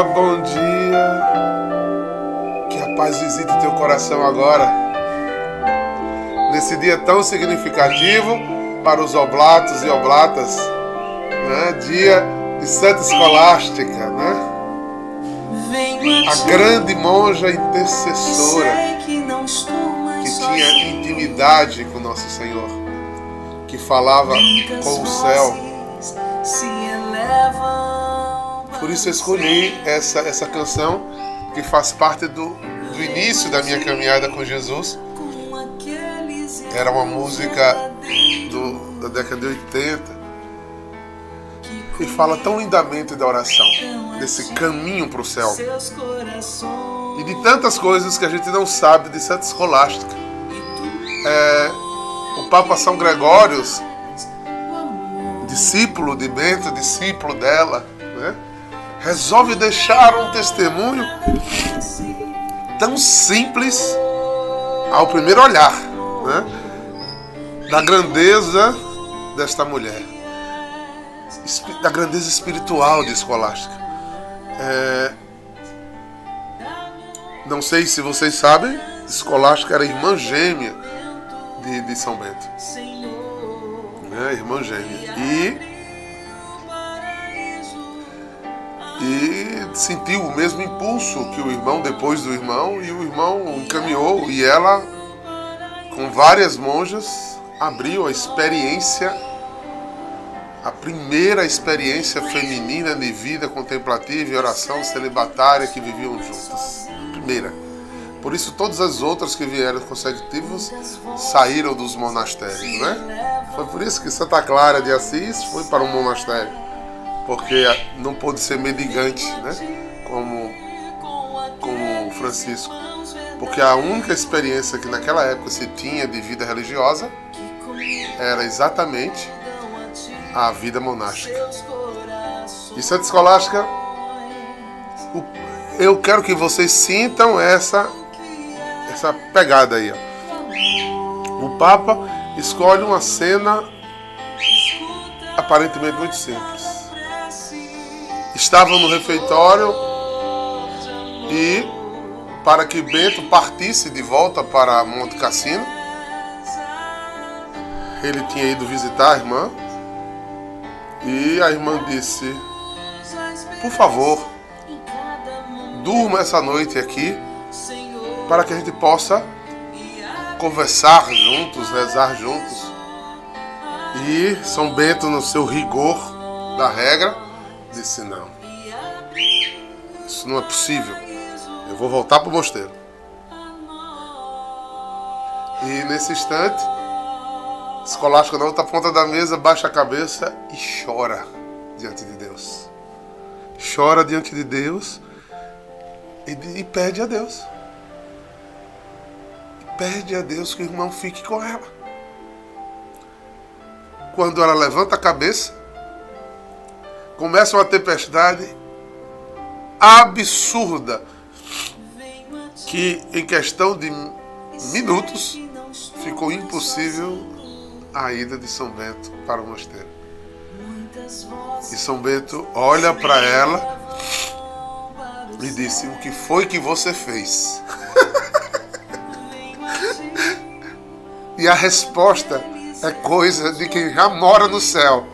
dia, bom dia. Que a paz visite teu coração agora. Nesse dia tão significativo para os oblatos e oblatas, né? Dia de Santa Escolástica, né? A grande monja intercessora que tinha intimidade com nosso Senhor, que falava com o céu. Por isso eu escolhi essa, essa canção que faz parte do, do início da minha caminhada com Jesus. Era uma música do, da década de 80 e fala tão lindamente da oração, desse caminho para o céu e de tantas coisas que a gente não sabe de Santa Escolástica. É, o Papa São Gregório, discípulo de Bento, discípulo dela, resolve deixar um testemunho tão simples ao primeiro olhar né, da grandeza desta mulher, da grandeza espiritual de Escolástica. É, não sei se vocês sabem, Escolástica era irmã gêmea de, de São Bento. Né? Irmã gêmea. E, e sentiu o mesmo impulso que o irmão depois do irmão, e o irmão encaminhou, e ela, com várias monjas, abriu a experiência, a primeira experiência feminina de vida contemplativa e oração celibatária que viviam juntas. Primeira. Por isso todas as outras que vieram consecutivas saíram dos monastérios, né? Foi por isso que Santa Clara de Assis foi para um monastério, porque não pôde ser mendigante, né? Como como Francisco, porque a única experiência que naquela época se tinha de vida religiosa era exatamente a vida monástica. E Santa Escolástica, eu quero que vocês sintam essa essa pegada aí. Ó. O Papa escolhe uma cena aparentemente muito simples. Estavam no refeitório e para que Bento partisse de volta para Monte Cassino, ele tinha ido visitar a irmã e a irmã disse: Por favor, durma essa noite aqui para que a gente possa conversar juntos, rezar juntos. E São Bento, no seu rigor da regra, disse: Não, isso não é possível. Eu vou voltar para o mosteiro. E nesse instante, Escolástica na outra ponta da mesa baixa a cabeça e chora diante de Deus. Chora diante de Deus e, e pede a Deus pede a Deus que o irmão fique com ela. Quando ela levanta a cabeça, começa uma tempestade absurda que em questão de minutos ficou impossível a ida de São Bento para o mosteiro. E São Bento olha para ela e disse: O que foi que você fez? E a resposta é coisa de quem já mora no céu,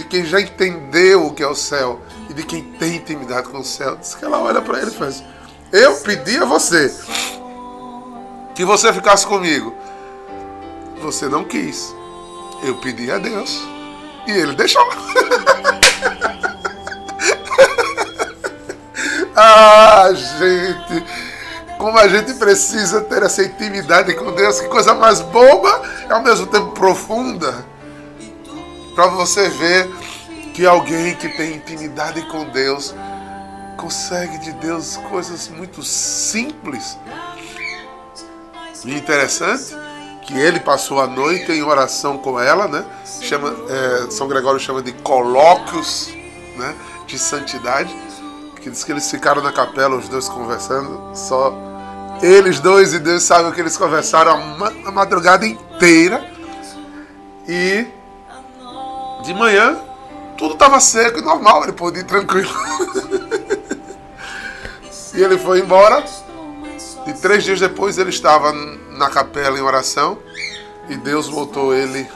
de quem já entendeu o que é o céu e de quem tem intimidade com o céu. Diz que ela olha para ele e faz: Eu pedi a você que você ficasse comigo. Você não quis. Eu pedi a Deus. E ele deixou. ah, gente como a gente precisa ter essa intimidade com Deus, que coisa mais boba e ao mesmo tempo profunda. Para você ver que alguém que tem intimidade com Deus consegue de Deus coisas muito simples. E interessante que ele passou a noite em oração com ela, né? Chama, é, São Gregório chama de colóquios né? de santidade. Que diz que eles ficaram na capela, os dois conversando, só eles dois e Deus sabe o que eles conversaram a madrugada inteira. E de manhã tudo estava seco e normal, ele pôde ir tranquilo. E ele foi embora. E três dias depois ele estava na capela em oração. E Deus voltou ele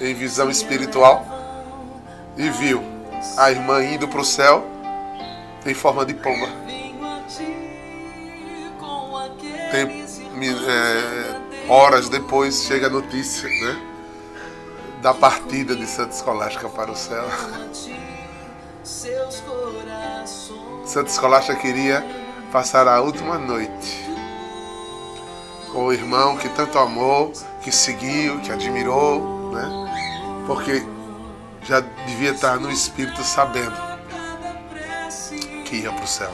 em visão espiritual. E viu a irmã indo para o céu em forma de pomba. Tem, é, horas depois chega a notícia, né? Da partida de Santa Escolástica para o céu. Santa Escolástica queria passar a última noite com o irmão que tanto amou, que seguiu, que admirou, né? Porque já devia estar no espírito sabendo que ia para o céu.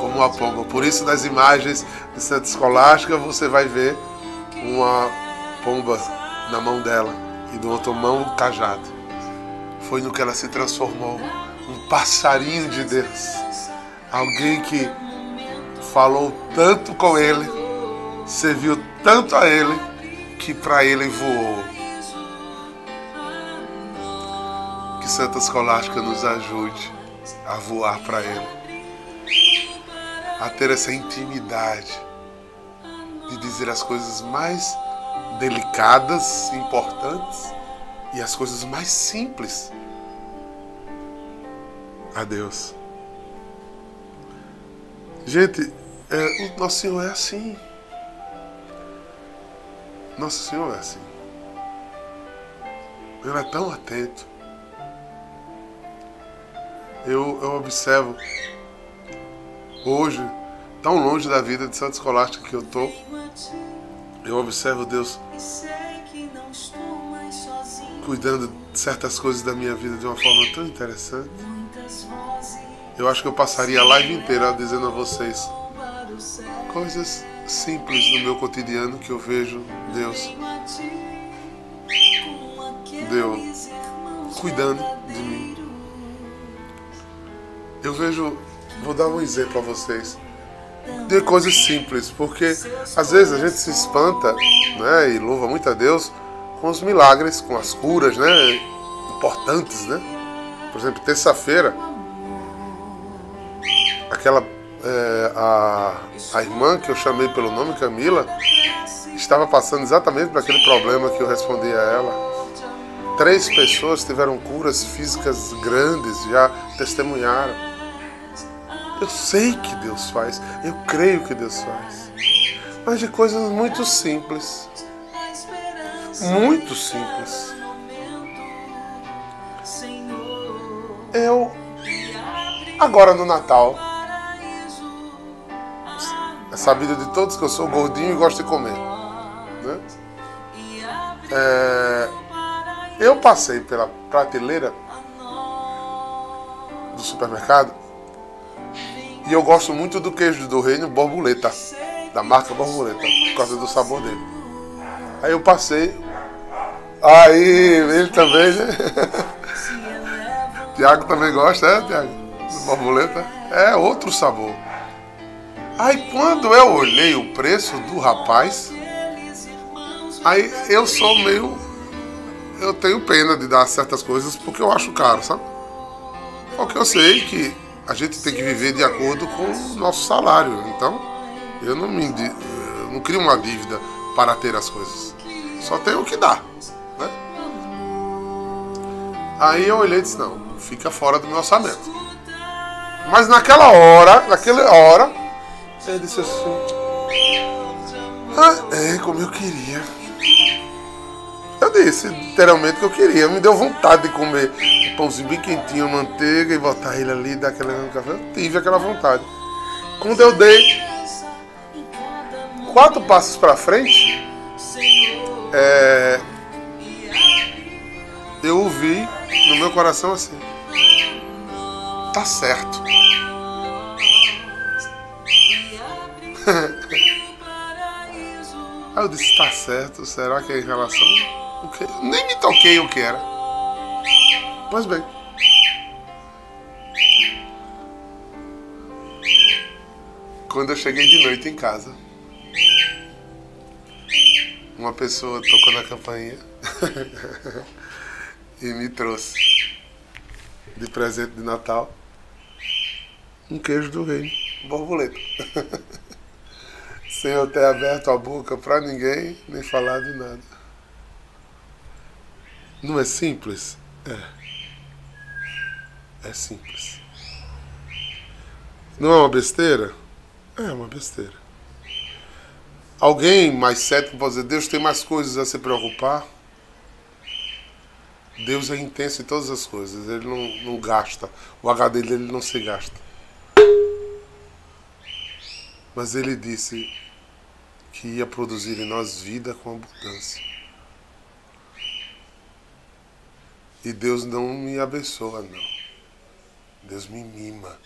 Como uma pomba. Por isso, nas imagens de Santa Escolástica, você vai ver uma pomba na mão dela e do outro mão um cajado. Foi no que ela se transformou. Um passarinho de Deus. Alguém que falou tanto com ele, serviu tanto a ele, que para ele voou. Que Santa Escolástica nos ajude a voar para Ele, a ter essa intimidade de dizer as coisas mais delicadas, importantes e as coisas mais simples a Deus. Gente, é, o nosso Senhor é assim. Nosso Senhor é assim. Ele é tão atento eu, eu observo hoje, tão longe da vida de Santa Escolástica que eu tô, eu observo Deus cuidando de certas coisas da minha vida de uma forma tão interessante. Eu acho que eu passaria a live inteira dizendo a vocês coisas simples no meu cotidiano que eu vejo Deus Deus cuidando de mim. Eu vejo, vou dar um exemplo a vocês de coisas simples, porque às vezes a gente se espanta, né, e louva muito a Deus com os milagres, com as curas, né, importantes, né? Por exemplo, terça-feira, aquela é, a, a irmã que eu chamei pelo nome Camila estava passando exatamente por aquele problema que eu respondi a ela. Três pessoas tiveram curas físicas grandes, já testemunharam. Eu sei que Deus faz, eu creio que Deus faz. Mas de coisas muito simples. Muito simples. Eu, agora no Natal, é sabido de todos que eu sou gordinho e gosto de comer. Né? É, eu passei pela prateleira do supermercado e eu gosto muito do queijo do reino borboleta, da marca borboleta, por causa do sabor dele. Aí eu passei. Aí, ele também, né? Tiago também gosta, é, Tiago? Borboleta? É outro sabor. Aí quando eu olhei o preço do rapaz, aí eu sou meio. Eu tenho pena de dar certas coisas porque eu acho caro, sabe? Porque eu sei que a gente tem que viver de acordo com o nosso salário. Então, eu não me eu não crio uma dívida para ter as coisas. Só tenho o que dá. Né? Aí eu olhei e disse, não, fica fora do meu orçamento. Mas naquela hora, naquela hora, ele disse assim, ah, é como eu queria. Eu disse literalmente que eu queria. Me deu vontade de comer um pãozinho bem quentinho, manteiga e botar ele ali, dar aquela no café. Eu tive aquela vontade. Quando eu dei quatro passos para frente, é, eu ouvi no meu coração assim: tá certo. Aí eu disse: tá certo, será que é em relação nem me toquei o que era. Pois bem. Quando eu cheguei de noite em casa, uma pessoa tocou na campainha e me trouxe de presente de Natal um queijo do rei, borboleta. Sem eu ter aberto a boca para ninguém, nem falado nada. Não é simples? É. É simples. Não é uma besteira? É uma besteira. Alguém mais cético pode dizer, Deus tem mais coisas a se preocupar. Deus é intenso em todas as coisas, ele não, não gasta. O HD dele não se gasta. Mas ele disse que ia produzir em nós vida com abundância. E Deus não me abençoa, não. Deus me mima.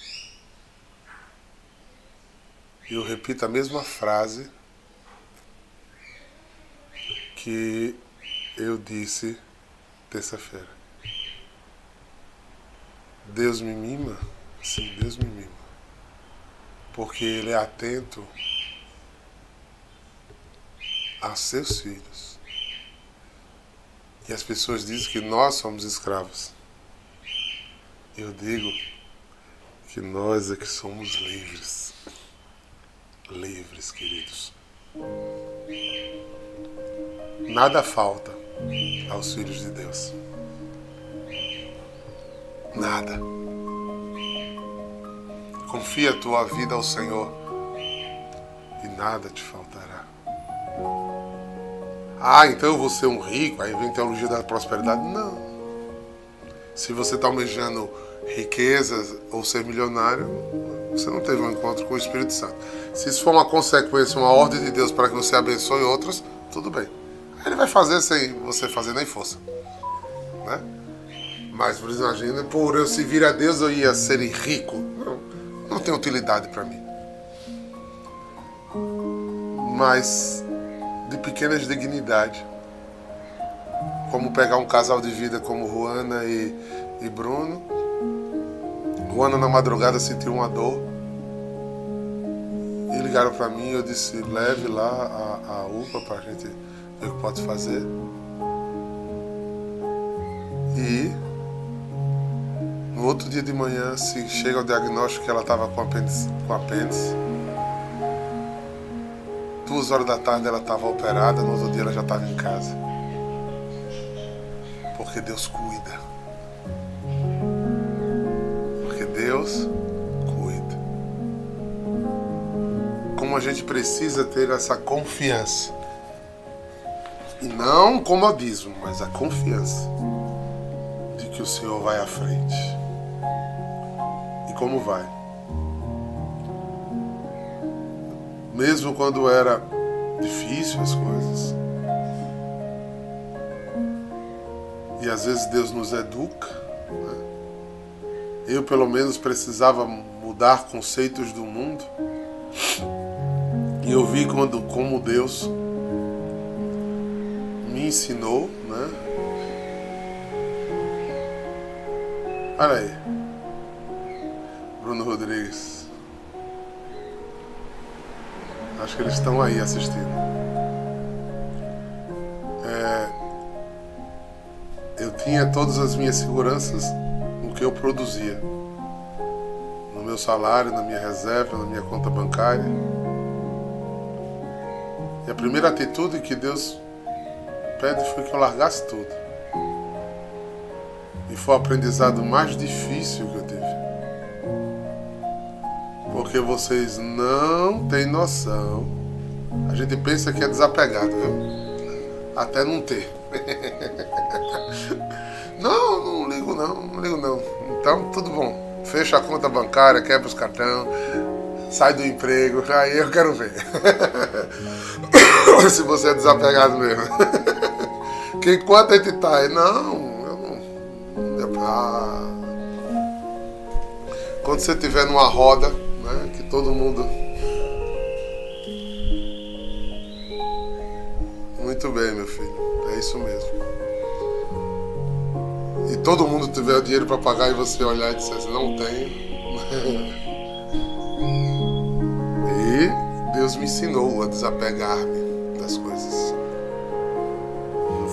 Eu repito a mesma frase que eu disse terça-feira. Deus me mima? Sim, Deus me mima. Porque Ele é atento a seus filhos. E as pessoas dizem que nós somos escravos. Eu digo que nós é que somos livres. Livres, queridos. Nada falta aos filhos de Deus. Nada. Confia a tua vida ao Senhor e nada te faltará. Ah, então eu vou ser um rico, aí vem teologia da prosperidade. Não. Se você está almejando riquezas ou ser milionário, você não teve um encontro com o Espírito Santo. Se isso for uma consequência, uma ordem de Deus para que você abençoe outros, tudo bem. Ele vai fazer sem você fazer nem força. Né? Mas, por imagina, por eu servir a Deus eu ia ser rico. Não, não tem utilidade para mim. Mas de pequenas dignidades. Como pegar um casal de vida como Juana e, e Bruno. Juana na madrugada sentiu uma dor. E ligaram para mim eu disse, leve lá a, a UPA para a gente ver o que pode fazer. E no outro dia de manhã se chega o diagnóstico que ela estava com apêndice, com apêndice. Duas horas da tarde ela estava operada, no outro dia ela já estava em casa. Porque Deus cuida. Porque Deus cuida. Como a gente precisa ter essa confiança e não comodismo, mas a confiança de que o Senhor vai à frente. E como vai? Mesmo quando era difícil as coisas. E às vezes Deus nos educa. Né? Eu, pelo menos, precisava mudar conceitos do mundo. E eu vi quando, como Deus me ensinou, né? Olha aí. Bruno Rodrigues. Acho que eles estão aí assistindo. É, eu tinha todas as minhas seguranças no que eu produzia. No meu salário, na minha reserva, na minha conta bancária. E a primeira atitude que Deus pede foi que eu largasse tudo. E foi o aprendizado mais difícil que eu tive. Porque vocês não têm noção. A gente pensa que é desapegado, viu? Até não ter. não, não ligo não, não ligo não. Então, tudo bom. Fecha a conta bancária, quebra os cartão, sai do emprego, aí eu quero ver. Se você é desapegado mesmo. Que enquanto a gente tá aí, não, eu não. Ah, quando você estiver numa roda, né, que todo mundo. Muito bem, meu filho, é isso mesmo. E todo mundo tiver o dinheiro para pagar e você olhar e dizer assim, não tenho. e Deus me ensinou a desapegar-me das coisas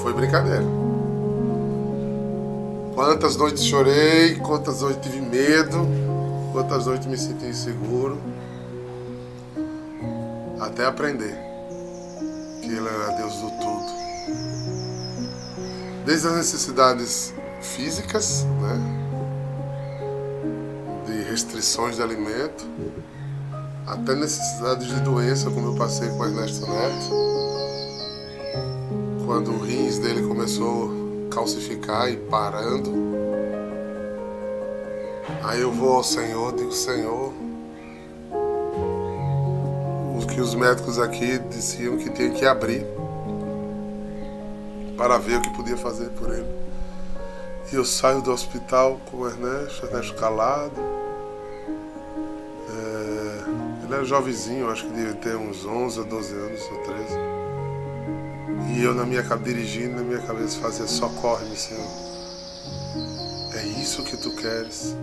foi brincadeira. Quantas noites chorei, quantas noites tive medo, Quantas noites me senti inseguro até aprender que Ele era Deus do tudo. Desde as necessidades físicas, né? de restrições de alimento, até necessidades de doença, como eu passei com Ernesto Neto, quando o rins dele começou a calcificar e parando. Aí eu vou ao Senhor, digo, Senhor, o que os médicos aqui diziam que tinha que abrir para ver o que podia fazer por ele. E eu saio do hospital com o Ernesto, Ernesto calado, ele era jovenzinho, acho que devia ter uns 11 ou 12 anos, ou 13. E eu na minha dirigindo, na minha cabeça fazia socorre-me, Senhor. É isso que tu queres.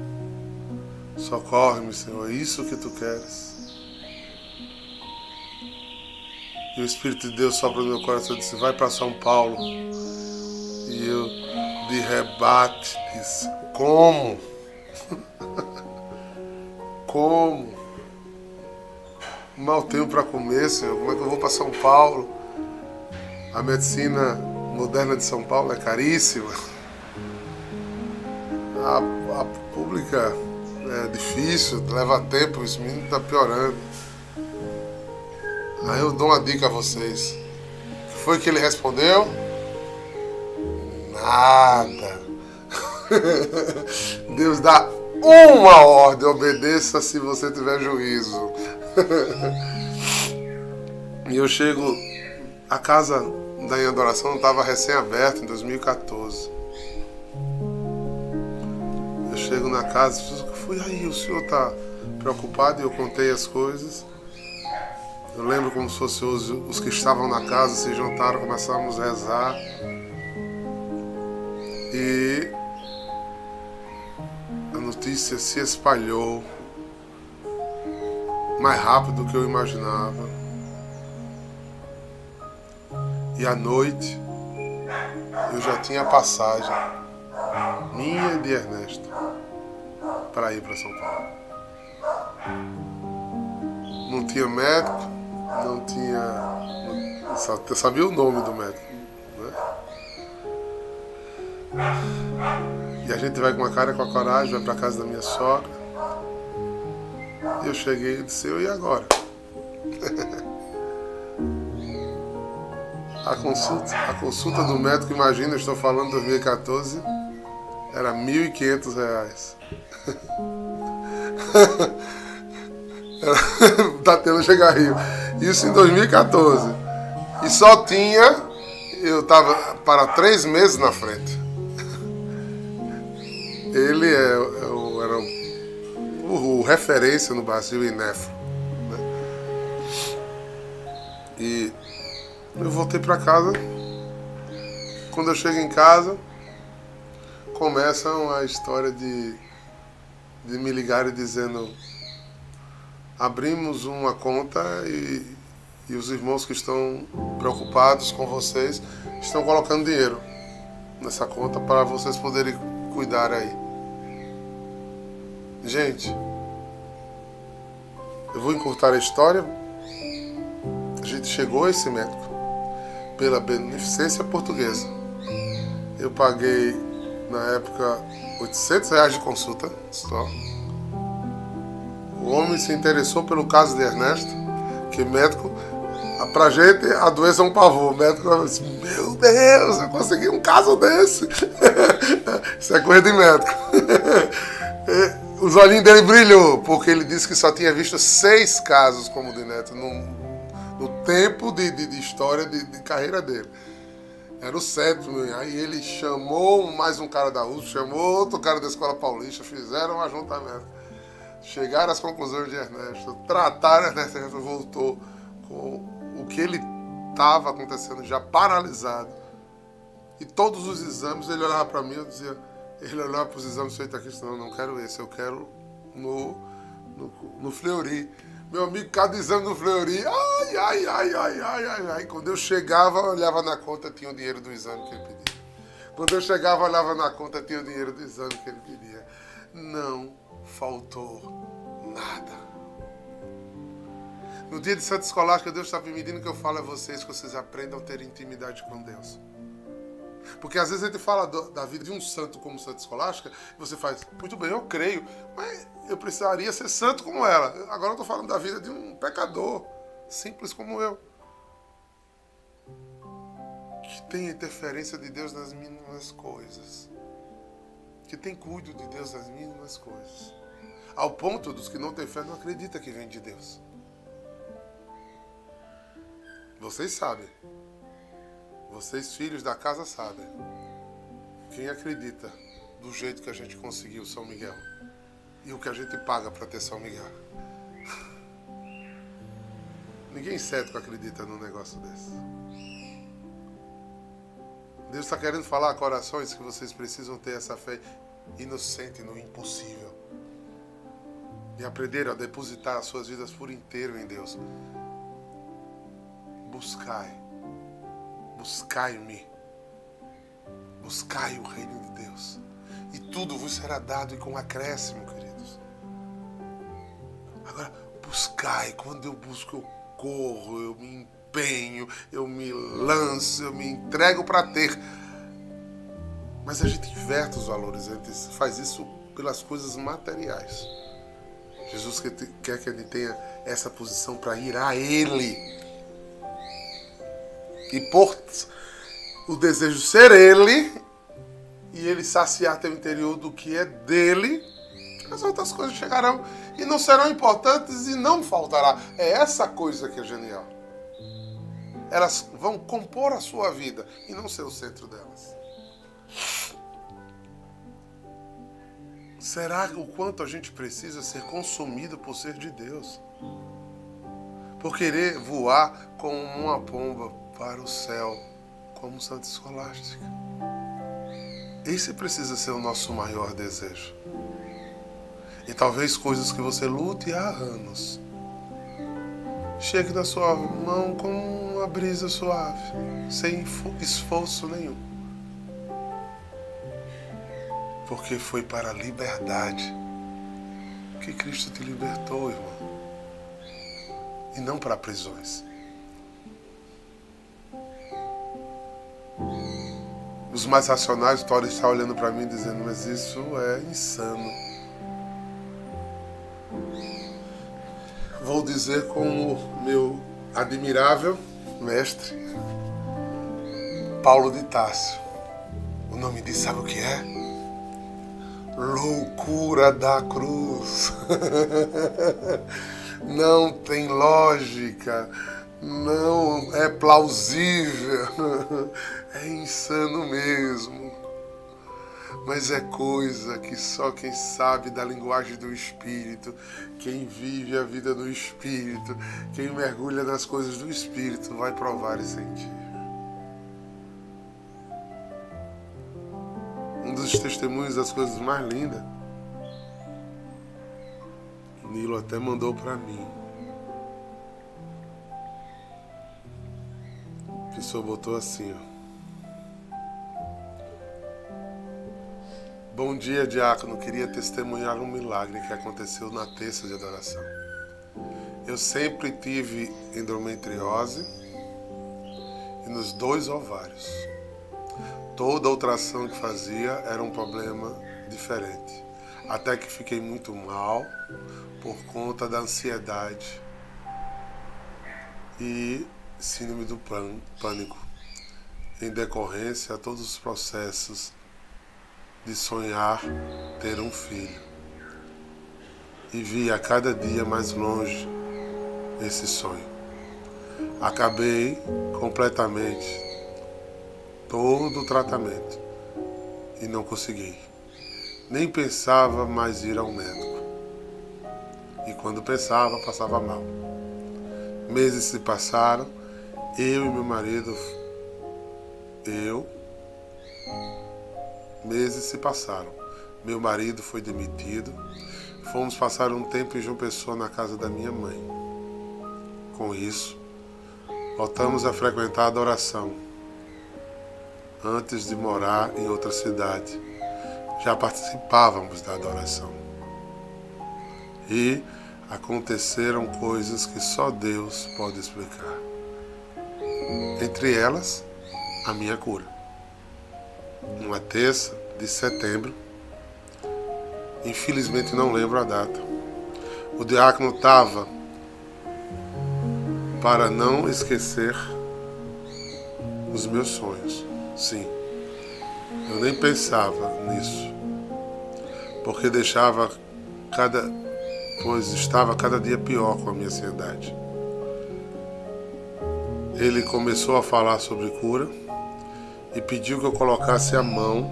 Socorre-me, Senhor, é isso que tu queres. E o Espírito de Deus sopra no meu coração e disse, vai para São Paulo. E eu de rebate disse, como? como? mal tenho para comer, Senhor. Como é que eu vou para São Paulo? A medicina moderna de São Paulo é caríssima. A, a pública é difícil, leva tempo, esse menino está piorando. Aí eu dou uma dica a vocês. Foi que ele respondeu? Nada. Deus dá uma ordem, obedeça se você tiver juízo. e eu chego. A casa da Em Adoração estava recém-aberta em 2014. Eu chego na casa fui aí, o senhor está preocupado e eu contei as coisas. Eu lembro como se fossem os, que estavam na casa se juntaram, começamos a rezar. E a notícia se espalhou mais rápido do que eu imaginava. E à noite eu já tinha passagem minha de Ernesto para ir para São Paulo. Não tinha médico, não tinha. Não, sabia o nome do médico. Né? E a gente vai com a cara com a coragem, vai para casa da minha sogra. Eu cheguei e disse, eu e agora? a, consulta, a consulta do médico, imagina, eu estou falando de 2014, era R$ 1.500. tá tendo chegar Rio. Isso em 2014. E só tinha, eu estava para três meses na frente. Ele é, é, era o referência no Brasil em nefro. Né? E eu voltei para casa. Quando eu chego em casa, começa a história de, de me ligarem dizendo abrimos uma conta e, e os irmãos que estão preocupados com vocês estão colocando dinheiro nessa conta para vocês poderem cuidar aí. Gente, eu vou encurtar a história. A gente chegou a esse médico pela beneficência portuguesa. Eu paguei, na época, 800 reais de consulta só. O homem se interessou pelo caso de Ernesto, que médico, pra gente a doença é um pavor. O médico falou assim, meu Deus, eu consegui um caso desse. Isso é coisa de médico. Os olhinhos dele brilhou, porque ele disse que só tinha visto seis casos como o de Neto no, no tempo de, de, de história de, de, carreira dele. Era o sétimo, aí ele chamou mais um cara da USP, chamou outro cara da Escola Paulista, fizeram um ajuntamento. Chegaram às conclusões de Ernesto, trataram Ernesto, Ernesto voltou com o que ele estava acontecendo já paralisado. E todos os exames, ele olhava para mim e dizia ele olhava para os exames feitos aqui não, não quero esse, eu quero no, no, no Fleury. Meu amigo, exame no Fleury, ai, ai, ai, ai, ai, ai, ai. Quando eu chegava, olhava na conta, tinha o dinheiro do exame que ele pedia. Quando eu chegava, olhava na conta, tinha o dinheiro do exame que ele pedia. Não faltou nada. No dia de Santa Escolástica, Deus está pedindo que eu fale a vocês que vocês aprendam a ter intimidade com Deus. Porque às vezes a gente fala do, da vida de um santo como Santa Escolástica, e você faz, muito bem, eu creio, mas eu precisaria ser santo como ela. Agora eu estou falando da vida de um pecador, simples como eu. Que tem interferência de Deus nas mínimas coisas. Que tem cuido de Deus nas mínimas coisas. Ao ponto dos que não têm fé não acreditam que vem de Deus. Vocês sabem. Vocês, filhos da casa, sabem. Quem acredita do jeito que a gente conseguiu São Miguel e o que a gente paga para ter São Miguel. Ninguém cético acredita num negócio desse. Deus está querendo falar a corações que vocês precisam ter essa fé inocente no impossível. E aprender a depositar as suas vidas por inteiro em Deus. Buscai. Buscai-me. Buscai o reino de Deus. E tudo vos será dado e com acréscimo, queridos. Agora, buscai. Quando eu busco, eu corro, eu me empenho, eu me lanço, eu me entrego para ter. Mas a gente inverte os valores, a gente faz isso pelas coisas materiais. Jesus quer que a gente tenha essa posição para ir a Ele. E por o desejo ser Ele, e Ele saciar teu interior do que é dele, as outras coisas chegarão e não serão importantes e não faltará. É essa coisa que é genial. Elas vão compor a sua vida e não ser o centro delas. Será o quanto a gente precisa ser consumido por ser de Deus? Por querer voar como uma pomba para o céu, como Santa Escolástica. Esse precisa ser o nosso maior desejo. E talvez coisas que você lute há anos chegue na sua mão com uma brisa suave, sem esforço nenhum. Porque foi para a liberdade que Cristo te libertou, irmão. E não para prisões. Os mais racionais podem estar olhando para mim dizendo, mas isso é insano. Vou dizer como meu admirável mestre Paulo de Tássio. O nome disso sabe o que é? Loucura da cruz. Não tem lógica não é plausível, é insano mesmo. Mas é coisa que só quem sabe da linguagem do Espírito, quem vive a vida do Espírito, quem mergulha nas coisas do Espírito, vai provar e sentir. Um dos testemunhos das coisas mais lindas, Nilo até mandou para mim. pessoa botou assim, ó. Bom dia, diácono. Queria testemunhar um milagre que aconteceu na terça de adoração. Eu sempre tive endometriose e nos dois ovários. Toda ultrassom que fazia era um problema diferente. Até que fiquei muito mal por conta da ansiedade. E síndrome do pânico, em decorrência a todos os processos de sonhar ter um filho. E vi a cada dia mais longe esse sonho. Acabei completamente todo o tratamento e não consegui. Nem pensava mais ir ao médico. E quando pensava, passava mal. Meses se passaram eu e meu marido, eu, meses se passaram. Meu marido foi demitido. Fomos passar um tempo em João Pessoa na casa da minha mãe. Com isso, voltamos a frequentar a adoração. Antes de morar em outra cidade, já participávamos da adoração. E aconteceram coisas que só Deus pode explicar. Entre elas, a minha cura. Uma terça de setembro, infelizmente não lembro a data. O diácono estava para não esquecer os meus sonhos. Sim, eu nem pensava nisso, porque deixava cada, pois estava cada dia pior com a minha ansiedade. Ele começou a falar sobre cura e pediu que eu colocasse a mão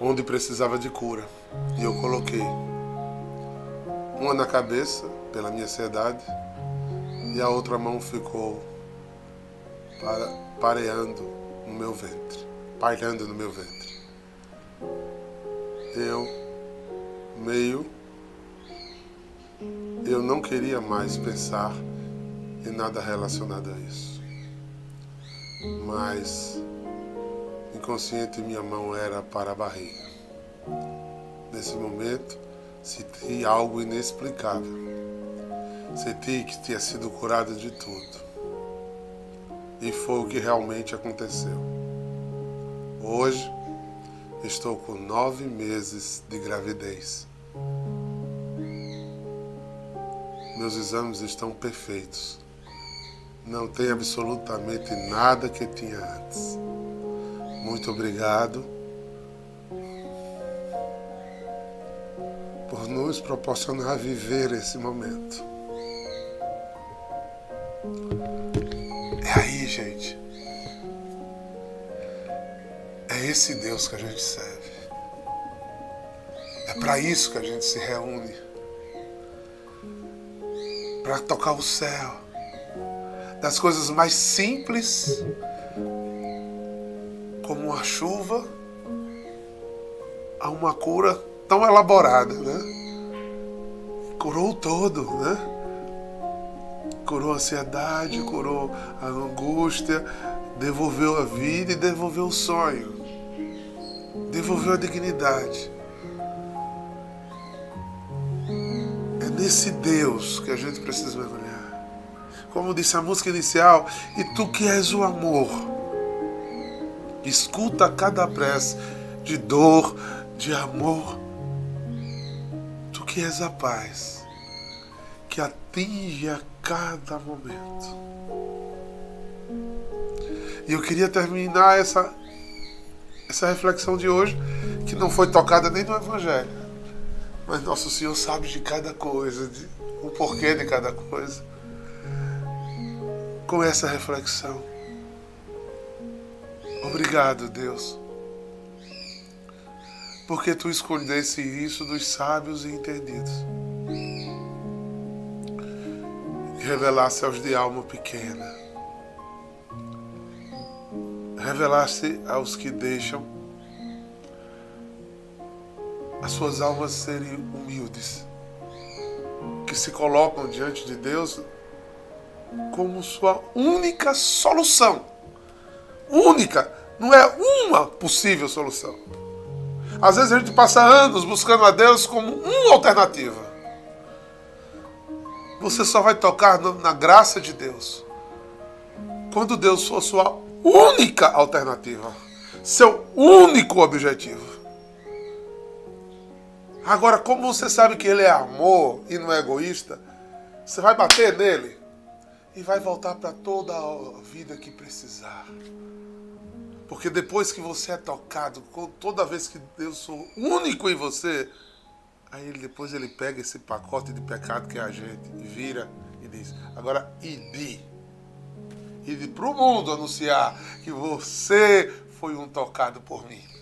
onde precisava de cura. E eu coloquei uma na cabeça, pela minha ansiedade, e a outra mão ficou pareando no meu ventre, pairando no meu ventre. Eu, meio, eu não queria mais pensar em nada relacionado a isso. Mas inconsciente minha mão era para a barriga. Nesse momento, senti algo inexplicável. Senti que tinha sido curado de tudo. E foi o que realmente aconteceu. Hoje, estou com nove meses de gravidez. Meus exames estão perfeitos. Não tem absolutamente nada que tinha antes. Muito obrigado por nos proporcionar viver esse momento. É aí, gente. É esse Deus que a gente serve. É para isso que a gente se reúne. Para tocar o céu. Das coisas mais simples como uma chuva a uma cura tão elaborada, né? Curou todo, né? Curou a ansiedade, curou a angústia, devolveu a vida e devolveu o sonho. Devolveu a dignidade. Nesse Deus que a gente precisa mergulhar. Como disse a música inicial, e tu que és o amor Escuta cada prece de dor, de amor. Tu que és a paz que atinge a cada momento. E eu queria terminar essa, essa reflexão de hoje, que não foi tocada nem no Evangelho. Mas Nosso Senhor sabe de cada coisa, de, o porquê de cada coisa. Com essa reflexão. Obrigado, Deus, porque tu escondesse isso dos sábios e entendidos. E revelaste aos de alma pequena. Revelaste aos que deixam as suas almas serem humildes, que se colocam diante de Deus como sua única solução única, não é uma possível solução. Às vezes a gente passa anos buscando a Deus como uma alternativa. Você só vai tocar na graça de Deus quando Deus for sua única alternativa, seu único objetivo. Agora, como você sabe que Ele é amor e não é egoísta, você vai bater nele e vai voltar para toda a vida que precisar. Porque depois que você é tocado, toda vez que Deus é único em você, aí depois ele pega esse pacote de pecado que é a gente e vira e diz: agora ide. Ide para o mundo anunciar que você foi um tocado por mim.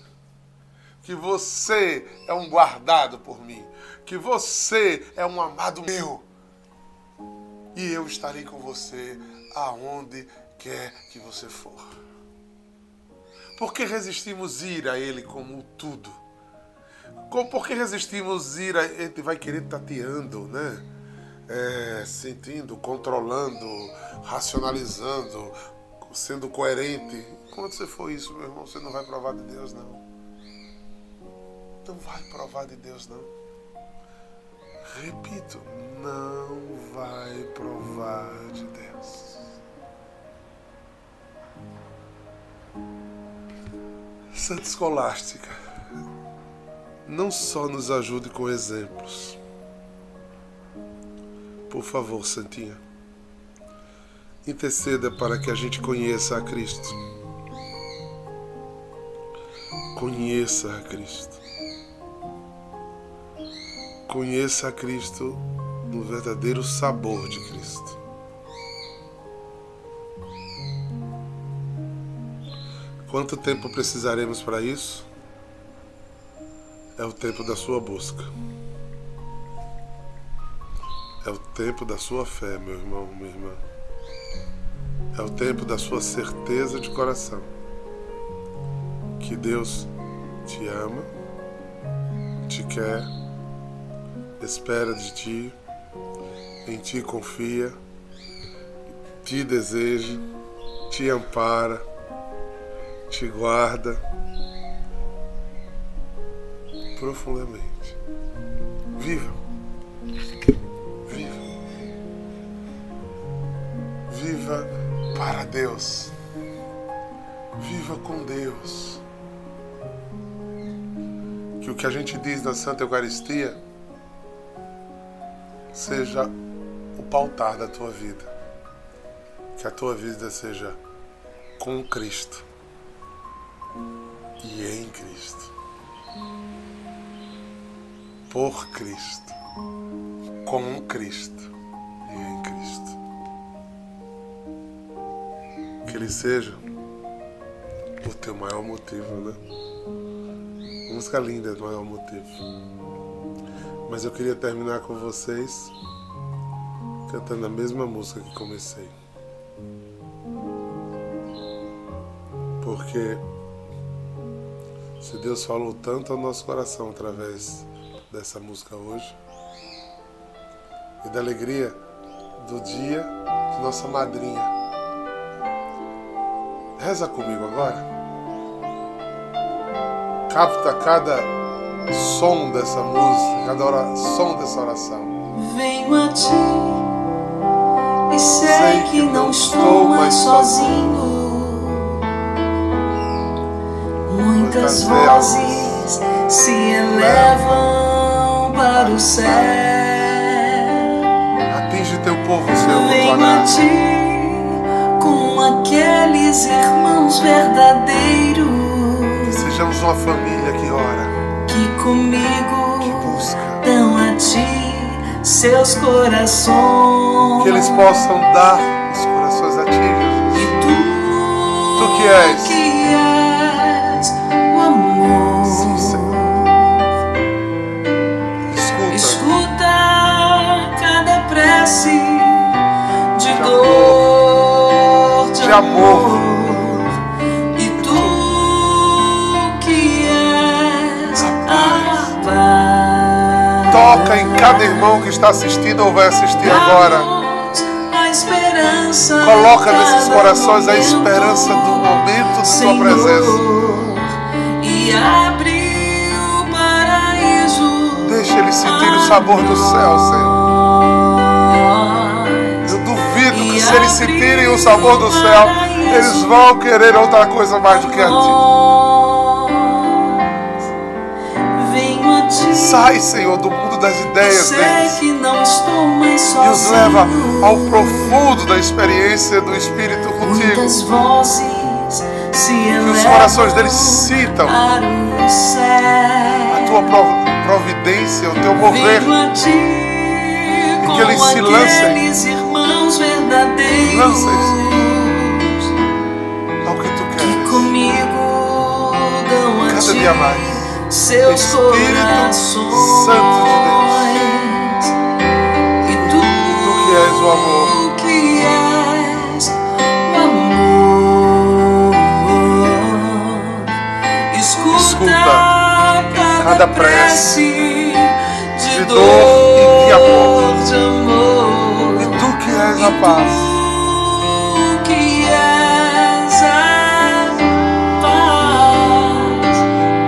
Que você é um guardado por mim. Que você é um amado meu. E eu estarei com você aonde quer que você for. Por que resistimos ir a Ele como tudo? Por que resistimos ir a Ele? Vai querer tateando, né? É, sentindo, controlando, racionalizando, sendo coerente. Quando você for isso, meu irmão, você não vai provar de Deus, não. Não vai provar de Deus, não. Repito, não vai provar de Deus. Santa Escolástica, não só nos ajude com exemplos. Por favor, Santinha, interceda para que a gente conheça a Cristo. Conheça a Cristo. Conheça a Cristo no verdadeiro sabor de Cristo. Quanto tempo precisaremos para isso? É o tempo da sua busca. É o tempo da sua fé, meu irmão, minha irmã. É o tempo da sua certeza de coração que Deus te ama, te quer, espera de ti, em ti confia, te deseja, te ampara, te guarda profundamente. Viva! Viva! Viva para Deus! Viva com Deus! Que o que a gente diz na Santa Eucaristia seja o pautar da tua vida. Que a tua vida seja com Cristo e em Cristo. Por Cristo, com Cristo e em Cristo. Que Ele seja o teu maior motivo, né? Música linda, maior motivo. Mas eu queria terminar com vocês cantando a mesma música que comecei. Porque se Deus falou tanto ao nosso coração através dessa música hoje e da alegria do dia de nossa madrinha. Reza comigo agora. Capta cada som dessa música, cada hora, som dessa oração. Venho a ti e sei, sei que, que não estou mais sozinho. Muitas vozes se elevam para o céu. Atinge teu povo, Senhor. Venho a ti com aqueles irmãos verdadeiros. Que sejamos uma família comigo que busca. dão a ti seus corações. Que eles possam dar os corações a ti, Jesus. E tu, tu que és. Que és o amor. Sim, Senhor. Escuta. Escuta cada prece de, De dor, de, De amor. Toca em cada irmão que está assistindo ou vai assistir agora. Coloca nesses corações a esperança do momento de Senhor, presença. E abre o paraíso. Deixa eles sentirem o sabor do céu, Senhor. Eu duvido que se eles sentirem o sabor do céu, eles vão querer outra coisa mais do que a ti. Venho a ti. Sai, Senhor, do mundo das ideias deles e os leva ao profundo da experiência do Espírito contigo. Que os corações deles céu. a tua prov- providência, o teu mover. Com que eles se lancem. Lancem-se. ao que tu que queres. Cada dia mais. Seus Espírito corações. Santo de E tu, Tu que és o amor. que és o amor. Escuta, Escuta cada, cada prece de, dor e de amor. de amor. E tu que és a paz.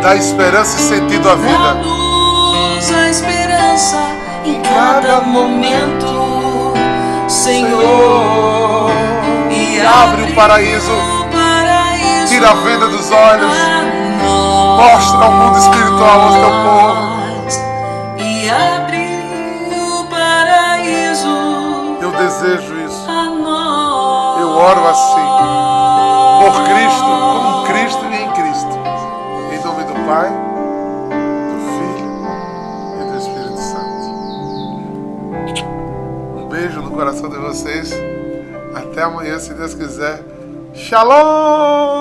Dá esperança e sentido à vida. luz a esperança em cada momento, Senhor. E Abre o paraíso. Tira a venda dos olhos. Mostra ao mundo espiritual ao teu povo. E abre o paraíso Eu desejo isso. Eu oro assim. Por Cristo, com Pai, do Filho e do Espírito Santo. Um beijo no coração de vocês. Até amanhã, se Deus quiser. Shalom!